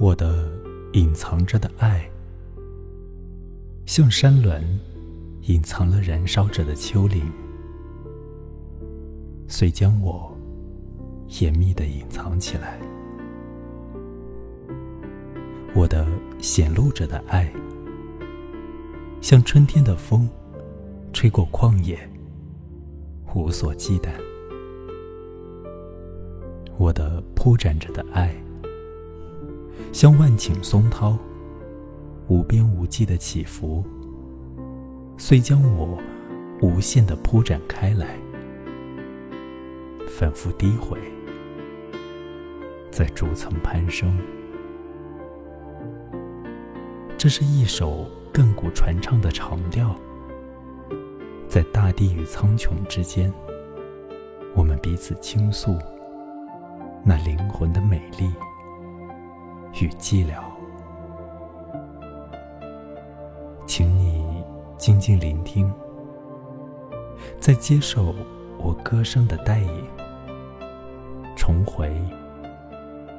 我的隐藏着的爱，像山峦隐藏了燃烧着的丘陵，遂将我严密的隐藏起来。我的显露着的爱，像春天的风，吹过旷野，无所忌惮。我的铺展着的爱。像万顷松涛，无边无际的起伏，遂将我无限的铺展开来，反复低回，在逐层攀升。这是一首亘古传唱的长调，在大地与苍穹之间，我们彼此倾诉那灵魂的美丽。与寂寥，请你静静聆听，在接受我歌声的带影，重回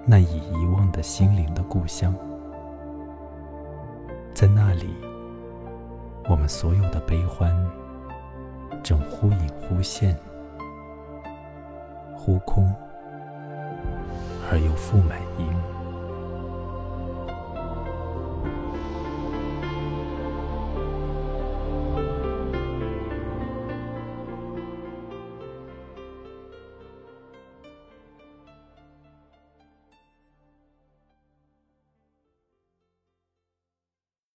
那已遗忘的心灵的故乡，在那里，我们所有的悲欢正忽隐忽现，忽空而又复满盈。